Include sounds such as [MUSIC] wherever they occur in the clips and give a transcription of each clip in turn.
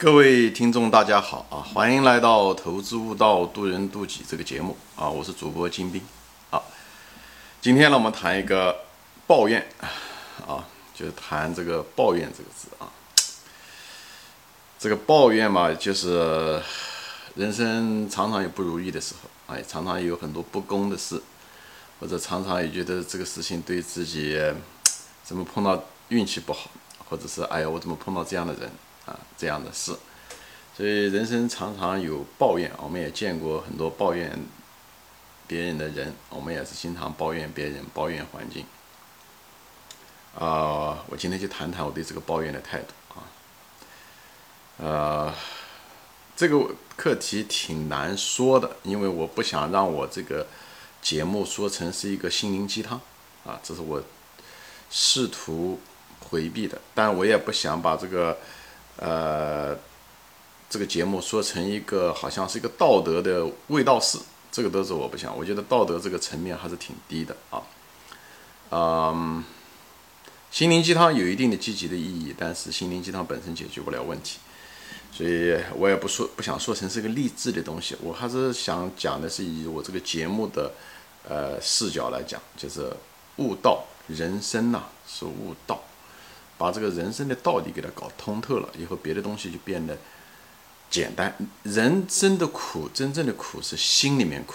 各位听众，大家好啊！欢迎来到《投资悟道，渡人渡己》这个节目啊！我是主播金兵啊。今天呢，我们谈一个抱怨啊，就是谈这个抱怨这个字啊。这个抱怨嘛，就是人生常常有不如意的时候，哎，常常有很多不公的事，或者常常也觉得这个事情对自己怎么碰到运气不好，或者是哎呀，我怎么碰到这样的人？啊，这样的事，所以人生常常有抱怨，我们也见过很多抱怨别人的人，我们也是经常抱怨别人，抱怨环境。啊，我今天就谈谈我对这个抱怨的态度啊。呃，这个课题挺难说的，因为我不想让我这个节目说成是一个心灵鸡汤啊，这是我试图回避的，但我也不想把这个。呃，这个节目说成一个好像是一个道德的味道士，这个都是我不想。我觉得道德这个层面还是挺低的啊。嗯，心灵鸡汤有一定的积极的意义，但是心灵鸡汤本身解决不了问题，所以我也不说不想说成是个励志的东西。我还是想讲的是以我这个节目的呃视角来讲，就是悟道人生呐，是悟道。把这个人生的道理给它搞通透了以后，别的东西就变得简单。人生的苦，真正的苦是心里面苦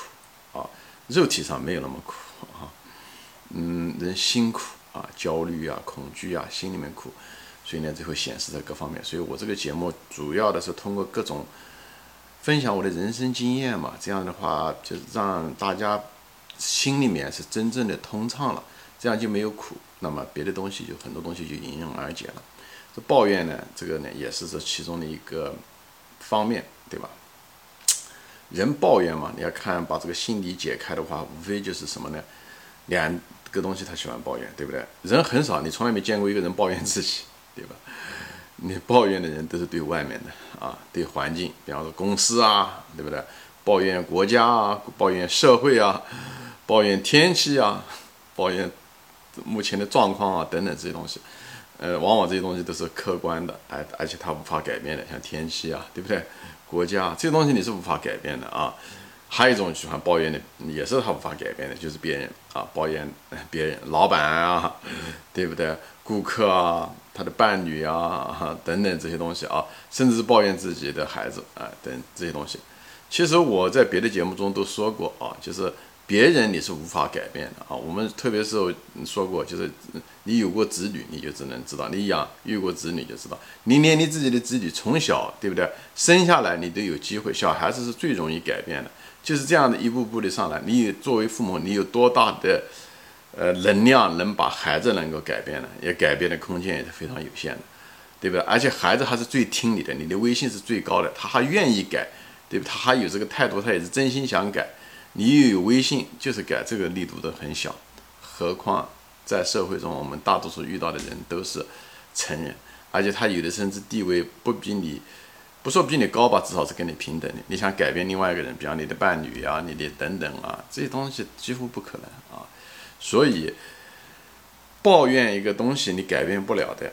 啊，肉体上没有那么苦啊。[LAUGHS] 嗯，人辛苦啊，焦虑啊，恐惧啊，心里面苦，所以呢，最后显示在各方面。所以我这个节目主要的是通过各种分享我的人生经验嘛，这样的话就让大家心里面是真正的通畅了，这样就没有苦。那么别的东西就很多东西就迎刃而解了。这抱怨呢，这个呢也是这其中的一个方面，对吧？人抱怨嘛，你要看把这个心理解开的话，无非就是什么呢？两个东西他喜欢抱怨，对不对？人很少，你从来没见过一个人抱怨自己，对吧？[LAUGHS] 你抱怨的人都是对外面的啊，对环境，比方说公司啊，对不对？抱怨国家啊，抱怨社会啊，抱怨天气啊，抱怨。目前的状况啊，等等这些东西，呃，往往这些东西都是客观的，而，而且它无法改变的，像天气啊，对不对？国家这些东西你是无法改变的啊。还有一种喜欢抱怨的，也是他无法改变的，就是别人啊，抱怨 [LAUGHS] 别人，老板啊，对不对？顾客啊，他的伴侣啊，[LAUGHS] 等等这些东西啊，甚至是抱怨自己的孩子啊，等这些东西。其实我在别的节目中都说过啊，就是。别人你是无法改变的啊！我们特别是说过，就是你有过子女，你就只能知道；你养育过子女，就知道。你连你自己的子女从小，对不对？生下来你都有机会。小孩子是最容易改变的，就是这样的一步步的上来。你作为父母，你有多大的呃能量能把孩子能够改变呢？也改变的空间也是非常有限的，对不对？而且孩子还是最听你的，你的威信是最高的，他还愿意改，对不？他还有这个态度，他也是真心想改。你又有微信，就是改这个力度都很小，何况在社会中，我们大多数遇到的人都是成人，而且他有的甚至地位不比你，不说比你高吧，至少是跟你平等的。你想改变另外一个人，比方你的伴侣啊，你的等等啊，这些东西几乎不可能啊。所以抱怨一个东西你改变不了的，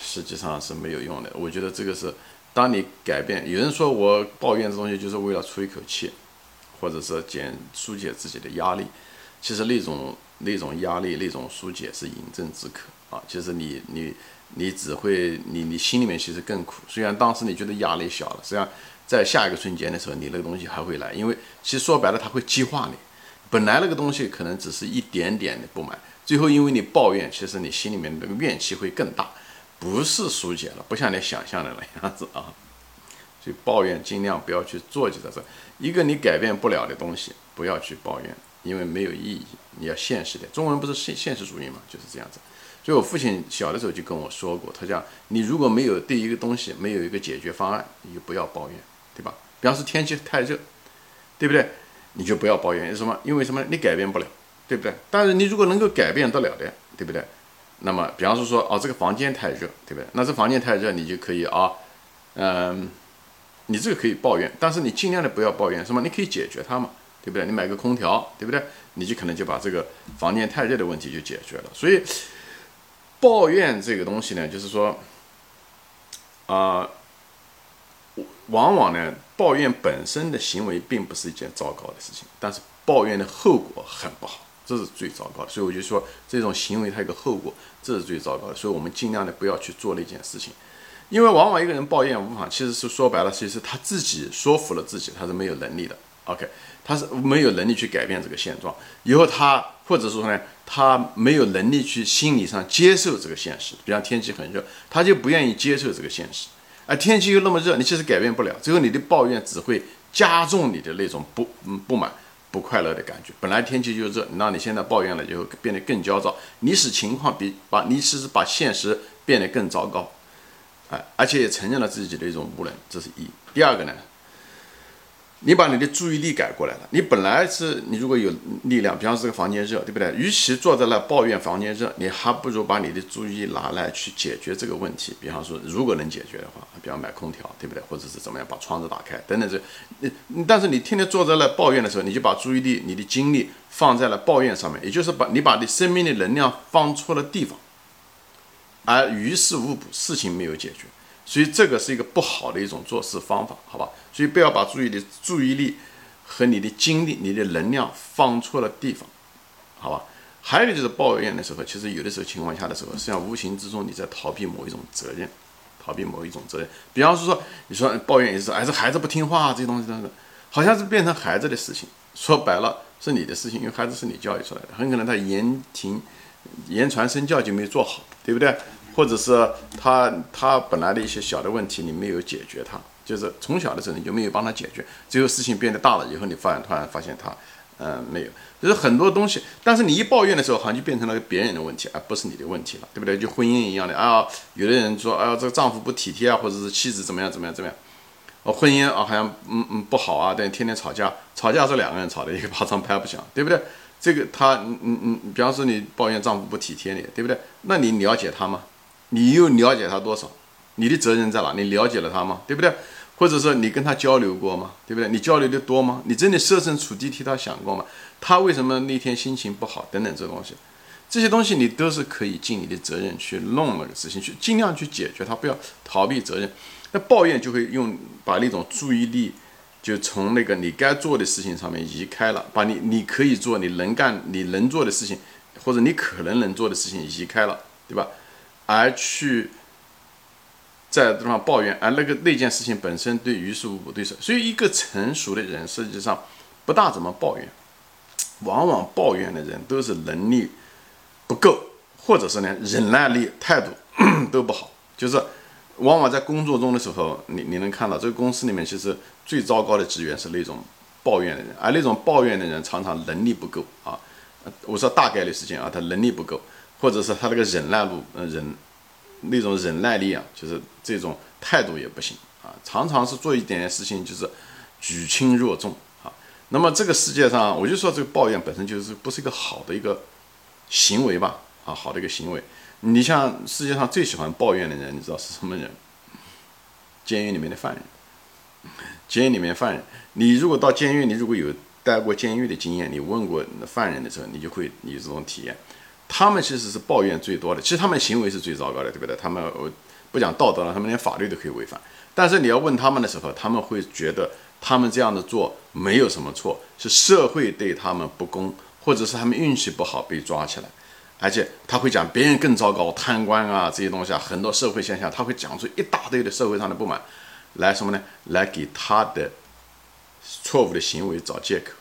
实际上是没有用的。我觉得这个是，当你改变，有人说我抱怨这东西就是为了出一口气。或者是减疏解自己的压力，其实那种那种压力那种疏解是饮鸩止渴啊。其实你你你只会你你心里面其实更苦。虽然当时你觉得压力小了，实际上在下一个瞬间的时候，你那个东西还会来。因为其实说白了，它会激化你。本来那个东西可能只是一点点的不满，最后因为你抱怨，其实你心里面那个怨气会更大，不是疏解了，不像你想象的那样子啊。所以抱怨尽量不要去做，就在这。一个你改变不了的东西，不要去抱怨，因为没有意义。你要现实点。中国人不是现现实主义嘛，就是这样子。所以我父亲小的时候就跟我说过，他讲你如果没有对一个东西没有一个解决方案，你就不要抱怨，对吧？比方说天气太热，对不对？你就不要抱怨，为什么？因为什么？你改变不了，对不对？但是你如果能够改变得了的，对不对？那么，比方说说哦，这个房间太热，对不对？那这房间太热，你就可以啊，嗯。你这个可以抱怨，但是你尽量的不要抱怨，什么？你可以解决它嘛，对不对？你买个空调，对不对？你就可能就把这个房间太热的问题就解决了。所以，抱怨这个东西呢，就是说，啊，往往呢，抱怨本身的行为并不是一件糟糕的事情，但是抱怨的后果很不好，这是最糟糕的。所以我就说，这种行为它有个后果，这是最糟糕的。所以我们尽量的不要去做那件事情，因为往往一个人抱怨无妨，其实是说白了，其实他自己说服了自己，他是没有能力的。OK，他是没有能力去改变这个现状，以后他或者说呢，他没有能力去心理上接受这个现实。比方天气很热，他就不愿意接受这个现实。而天气又那么热，你其实改变不了，最后你的抱怨只会加重你的那种不嗯不满、不快乐的感觉。本来天气就热，那你现在抱怨了，就会变得更焦躁，你使情况比把你其实把现实变得更糟糕，哎，而且也承认了自己的一种无能，这是一。第二个呢？你把你的注意力改过来了。你本来是你如果有力量，比方说这个房间热，对不对？与其坐在那抱怨房间热，你还不如把你的注意拿来去解决这个问题。比方说，如果能解决的话，比方买空调，对不对？或者是怎么样把窗子打开等等这。你但是你天天坐在那抱怨的时候，你就把注意力、你的精力放在了抱怨上面，也就是把你把你生命的能量放错了地方，而于事无补，事情没有解决。所以这个是一个不好的一种做事方法，好吧？所以不要把注意力、注意力和你的精力、你的能量放错了地方，好吧？还有就是抱怨的时候，其实有的时候情况下的时候，实际上无形之中你在逃避某一种责任，逃避某一种责任。比方说，你说抱怨也是，哎，这孩子不听话，这些东西，等等，好像是变成孩子的事情。说白了是你的事情，因为孩子是你教育出来的，很可能他言听、言传身教就没有做好，对不对？或者是他他本来的一些小的问题你没有解决，他就是从小的时候你就没有帮他解决，最后事情变得大了以后，你发现突然发现他，嗯，没有，就是很多东西，但是你一抱怨的时候，好像就变成了别人的问题，而不是你的问题了，对不对？就婚姻一样的啊，有的人说，啊，这个丈夫不体贴啊，或者是妻子怎么样怎么样怎么样，哦，婚姻啊好像嗯嗯不好啊，但天天吵架，吵架是两个人吵的，一个巴掌拍不响，对不对？这个他嗯嗯嗯，比方说你抱怨丈夫不体贴你，对不对？那你了解他吗？你又了解他多少？你的责任在哪？你了解了他吗？对不对？或者说你跟他交流过吗？对不对？你交流的多吗？你真的设身处地替他想过吗？他为什么那天心情不好？等等这东西，这些东西你都是可以尽你的责任去弄那个事情，去尽量去解决他，不要逃避责任。那抱怨就会用把那种注意力就从那个你该做的事情上面移开了，把你你可以做、你能干、你能做的事情，或者你可能能做的事情移开了，对吧？而去在地方抱怨，而那个那件事情本身对于事无补，对手，所以一个成熟的人实际上不大怎么抱怨，往往抱怨的人都是能力不够，或者是呢忍耐力态度 [COUGHS] 都不好，就是往往在工作中的时候，你你能看到这个公司里面其实最糟糕的职员是那种抱怨的人，而那种抱怨的人常常能力不够啊，我说大概率事件啊，他能力不够。或者是他那个忍耐度，呃，忍那种忍耐力啊，就是这种态度也不行啊，常常是做一点事情就是举轻若重啊。那么这个世界上，我就说这个抱怨本身就是不是一个好的一个行为吧？啊，好的一个行为。你像世界上最喜欢抱怨的人，你知道是什么人？监狱里面的犯人。监狱里面犯人，你如果到监狱，你如果有待过监狱的经验，你问过犯人的时候，你就会有这种体验。他们其实是抱怨最多的，其实他们行为是最糟糕的，对不对？他们不讲道德了，他们连法律都可以违反。但是你要问他们的时候，他们会觉得他们这样的做没有什么错，是社会对他们不公，或者是他们运气不好被抓起来。而且他会讲别人更糟糕，贪官啊这些东西啊，很多社会现象，他会讲出一大堆的社会上的不满，来什么呢？来给他的错误的行为找借口。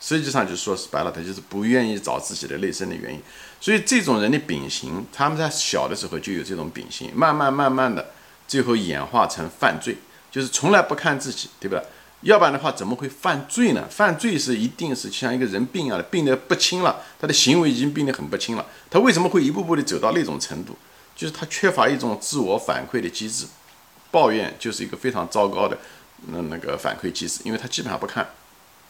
实际上就说白了，他就是不愿意找自己的内生的原因。所以这种人的秉性，他们在小的时候就有这种秉性，慢慢慢慢的，最后演化成犯罪，就是从来不看自己，对吧？要不然的话，怎么会犯罪呢？犯罪是一定是像一个人病一样的，病得不轻了，他的行为已经病得很不轻了。他为什么会一步步的走到那种程度？就是他缺乏一种自我反馈的机制，抱怨就是一个非常糟糕的那那个反馈机制，因为他基本上不看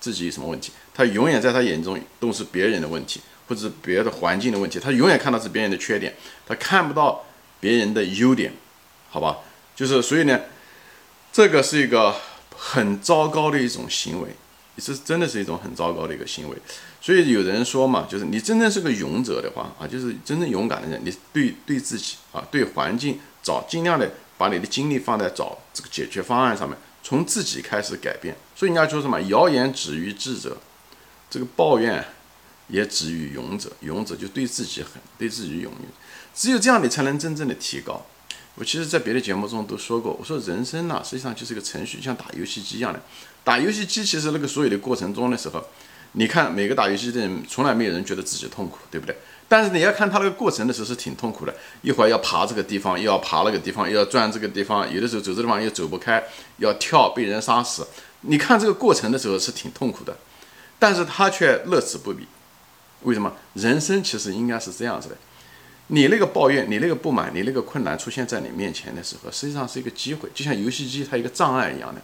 自己有什么问题，他永远在他眼中都是别人的问题。或者别的环境的问题，他永远看到是别人的缺点，他看不到别人的优点，好吧？就是所以呢，这个是一个很糟糕的一种行为，是真的是一种很糟糕的一个行为。所以有人说嘛，就是你真正是个勇者的话啊，就是真正勇敢的人，你对对自己啊，对环境找尽量的把你的精力放在找这个解决方案上面，从自己开始改变。所以人家说什么谣言止于智者，这个抱怨也止于勇者。勇者就对自己狠，对自己勇于，只有这样你才能真正的提高。我其实，在别的节目中都说过，我说人生呢，实际上就是个程序，像打游戏机一样的。打游戏机其实那个所有的过程中的时候，你看每个打游戏的人，从来没有人觉得自己痛苦，对不对？但是你要看他那个过程的时候是挺痛苦的，一会儿要爬这个地方，又要爬那个地方，又要转这个地方，有的时候走这地方又走不开，要跳被人杀死。你看这个过程的时候是挺痛苦的，但是他却乐此不疲。为什么？人生其实应该是这样子的。你那个抱怨，你那个不满，你那个困难出现在你面前的时候，实际上是一个机会，就像游戏机它一个障碍一样的。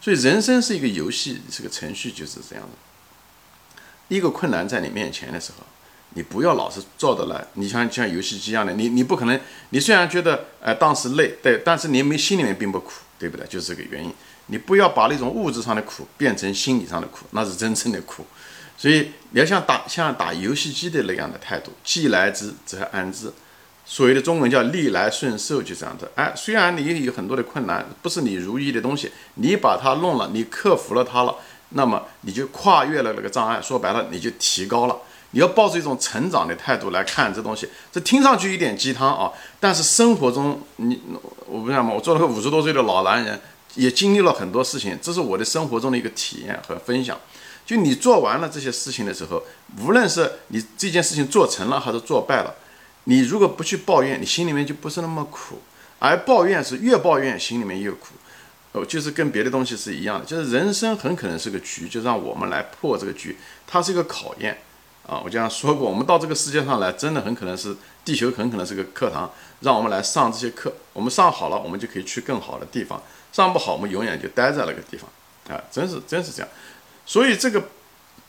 所以人生是一个游戏，是个程序，就是这样的。一个困难在你面前的时候，你不要老是照着来。你像像游戏机一样的，你你不可能，你虽然觉得哎当时累，对，但是你没心里面并不苦，对不对？就是这个原因。你不要把那种物质上的苦变成心理上的苦，那是真正的苦。所以你要像打像打游戏机的那样的态度，既来之则安之。所谓的中文叫逆来顺受，就这样子。哎，虽然你有很多的困难，不是你如意的东西，你把它弄了，你克服了它了，那么你就跨越了那个障碍。说白了，你就提高了。你要抱着一种成长的态度来看这东西。这听上去有点鸡汤啊，但是生活中你我不知道嘛，我做了个五十多岁的老男人，也经历了很多事情，这是我的生活中的一个体验和分享。就你做完了这些事情的时候，无论是你这件事情做成了还是做败了，你如果不去抱怨，你心里面就不是那么苦；而抱怨是越抱怨心里面越苦。哦，就是跟别的东西是一样的，就是人生很可能是个局，就让我们来破这个局，它是一个考验啊。我经常说过，我们到这个世界上来，真的很可能是地球，很可能是个课堂，让我们来上这些课。我们上好了，我们就可以去更好的地方；上不好，我们永远就待在那个地方啊！真是，真是这样。所以这个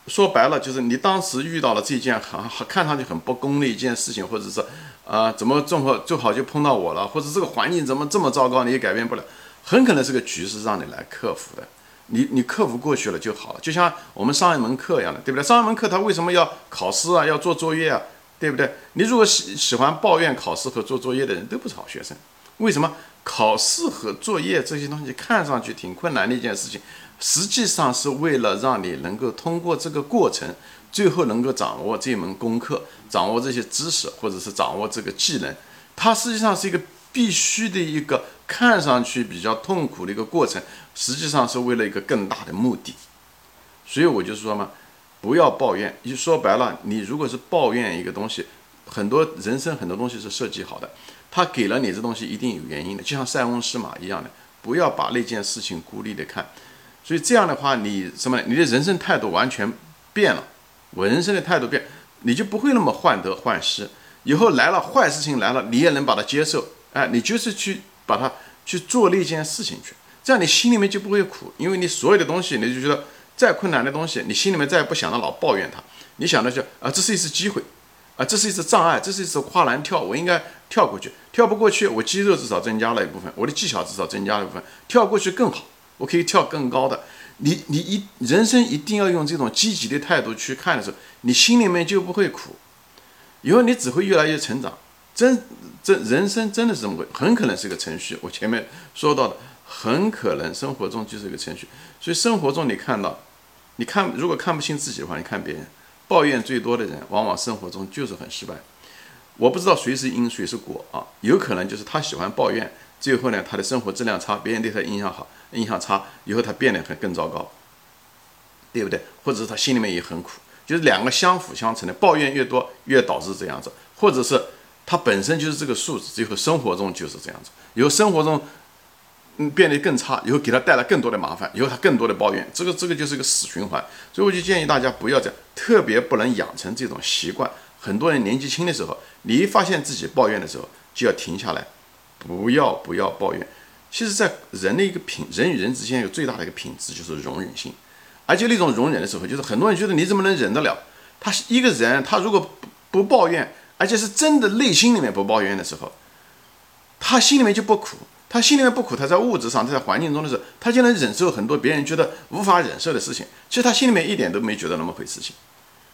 说白了，就是你当时遇到了这件很很看上去很不公的一件事情，或者是啊，怎么正好正好就碰到我了，或者这个环境怎么这么糟糕，你也改变不了，很可能是个局势让你来克服的。你你克服过去了就好了，就像我们上一门课一样的，对不对？上一门课他为什么要考试啊，要做作业啊，对不对？你如果喜喜欢抱怨考试和做作业的人都不是好学生，为什么？考试和作业这些东西看上去挺困难的一件事情。实际上是为了让你能够通过这个过程，最后能够掌握这门功课，掌握这些知识，或者是掌握这个技能。它实际上是一个必须的一个看上去比较痛苦的一个过程，实际上是为了一个更大的目的。所以我就说嘛，不要抱怨。就说白了，你如果是抱怨一个东西，很多人生很多东西是设计好的，他给了你这东西一定有原因的，就像塞翁失马一样的，不要把那件事情孤立的看。所以这样的话，你什么？你的人生态度完全变了。我人生的态度变，你就不会那么患得患失。以后来了坏事情来了，你也能把它接受。哎，你就是去把它去做那件事情去，这样你心里面就不会苦，因为你所有的东西，你就觉得再困难的东西，你心里面再也不想着老抱怨它。你想的就啊，这是一次机会，啊，这是一次障碍，这是一次跨栏跳，我应该跳过去。跳不过去，我肌肉至少增加了一部分，我的技巧至少增加了一部分，跳过去更好。我可以跳更高的，你你一人生一定要用这种积极的态度去看的时候，你心里面就不会苦，以后你只会越来越成长。真真人生真的是这么回很可能是个程序。我前面说到的，很可能生活中就是一个程序。所以生活中你看到，你看如果看不清自己的话，你看别人抱怨最多的人，往往生活中就是很失败。我不知道谁是因谁是果啊，有可能就是他喜欢抱怨。最后呢，他的生活质量差，别人对他印象好，印象差，以后他变得很更糟糕，对不对？或者是他心里面也很苦，就是两个相辅相成的，抱怨越多，越导致这样子，或者是他本身就是这个素质，最后生活中就是这样子，以后生活中嗯变得更差，以后给他带来更多的麻烦，以后他更多的抱怨，这个这个就是一个死循环。所以我就建议大家不要这样，特别不能养成这种习惯。很多人年纪轻的时候，你一发现自己抱怨的时候，就要停下来。不要不要抱怨，其实，在人的一个品，人与人之间有最大的一个品质就是容忍性，而且那种容忍的时候，就是很多人觉得你怎么能忍得了？他一个人，他如果不不抱怨，而且是真的内心里面不抱怨的时候，他心里面就不苦，他心里面不苦，他在物质上，他在环境中的时候，他就能忍受很多别人觉得无法忍受的事情。其实他心里面一点都没觉得那么回事情，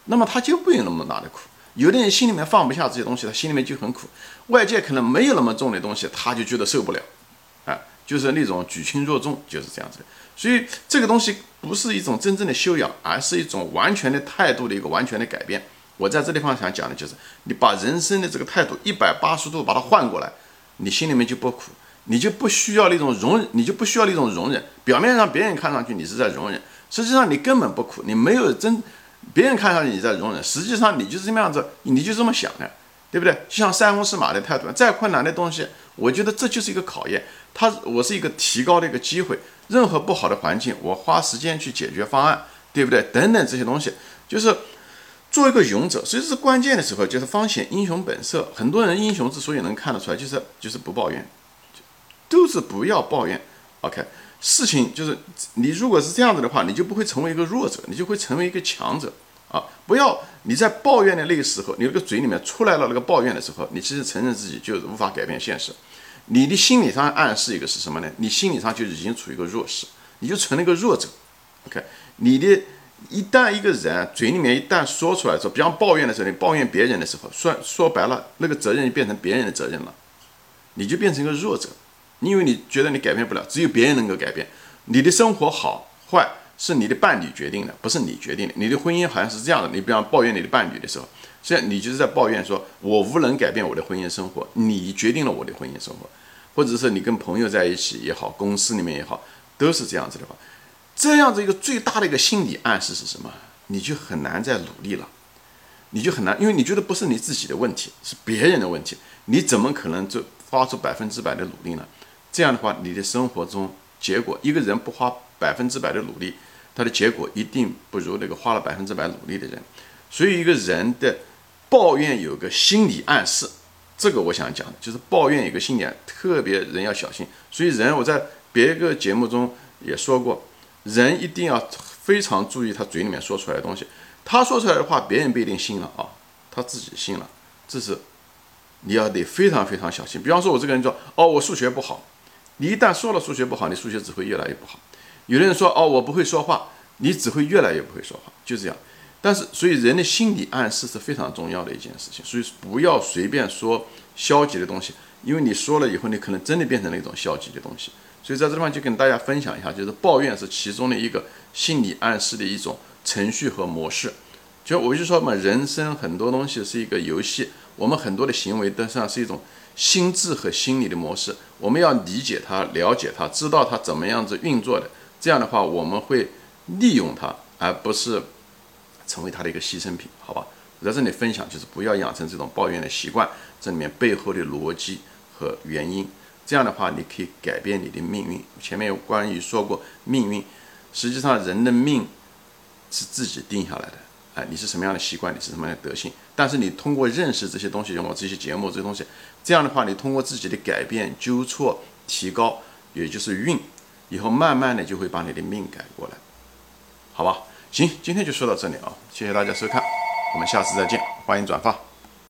那么他就不有那么大的苦。有的人心里面放不下这些东西，他心里面就很苦。外界可能没有那么重的东西，他就觉得受不了，啊，就是那种举轻若重，就是这样子。所以这个东西不是一种真正的修养，而是一种完全的态度的一个完全的改变。我在这地方想讲的就是，你把人生的这个态度一百八十度把它换过来，你心里面就不苦，你就不需要那种容，你就不需要那种容忍。表面上别人看上去你是在容忍，实际上你根本不苦，你没有真，别人看上去你在容忍，实际上你就是这么样子，你就这么想的。对不对？就像塞翁失马的态度，再困难的东西，我觉得这就是一个考验。它，我是一个提高的一个机会。任何不好的环境，我花时间去解决方案，对不对？等等这些东西，就是做一个勇者。所以是关键的时候，就是方显英雄本色。很多人英雄之所以能看得出来，就是就是不抱怨，都是不要抱怨。OK，事情就是你如果是这样子的话，你就不会成为一个弱者，你就会成为一个强者。啊，不要你在抱怨的那个时候，你那个嘴里面出来了那个抱怨的时候，你其实承认自己就是无法改变现实。你的心理上暗示一个是什么呢？你心理上就已经处于一个弱势，你就成了一个弱者。OK，你的一旦一个人嘴里面一旦说出来说，比方抱怨的时候，你抱怨别人的时候，说说白了，那个责任就变成别人的责任了，你就变成一个弱者，因为你觉得你改变不了，只有别人能够改变你的生活好坏。是你的伴侣决定的，不是你决定的。你的婚姻好像是这样的，你比方抱怨你的伴侣的时候，现在你就是在抱怨说，我无能改变我的婚姻生活，你决定了我的婚姻生活，或者是你跟朋友在一起也好，公司里面也好，都是这样子的话，这样子一个最大的一个心理暗示是什么？你就很难再努力了，你就很难，因为你觉得不是你自己的问题，是别人的问题，你怎么可能就花出百分之百的努力呢？这样的话，你的生活中结果，一个人不花百分之百的努力。他的结果一定不如那个花了百分之百努力的人，所以一个人的抱怨有个心理暗示，这个我想讲的就是抱怨有个心理，特别人要小心。所以人我在别个节目中也说过，人一定要非常注意他嘴里面说出来的东西，他说出来的话别人不一定信了啊，他自己信了，这是你要得非常非常小心。比方说，我这个人说哦，我数学不好，你一旦说了数学不好，你数学只会越来越不好。有的人说哦，我不会说话，你只会越来越不会说话，就这样。但是，所以人的心理暗示是非常重要的一件事情，所以不要随便说消极的东西，因为你说了以后，你可能真的变成了一种消极的东西。所以在这地方就跟大家分享一下，就是抱怨是其中的一个心理暗示的一种程序和模式。就我就说嘛，人生很多东西是一个游戏，我们很多的行为都上是一种心智和心理的模式，我们要理解它、了解它，知道它怎么样子运作的。这样的话，我们会利用它，而不是成为它的一个牺牲品，好吧？我在这里分享，就是不要养成这种抱怨的习惯，这里面背后的逻辑和原因。这样的话，你可以改变你的命运。前面关于说过，命运实际上人的命是自己定下来的。哎，你是什么样的习惯，你是什么样的德性？但是你通过认识这些东西，用我这些节目这些东西，这样的话，你通过自己的改变、纠错、提高，也就是运。以后慢慢的就会把你的命改过来，好吧？行，今天就说到这里啊，谢谢大家收看，我们下次再见，欢迎转发。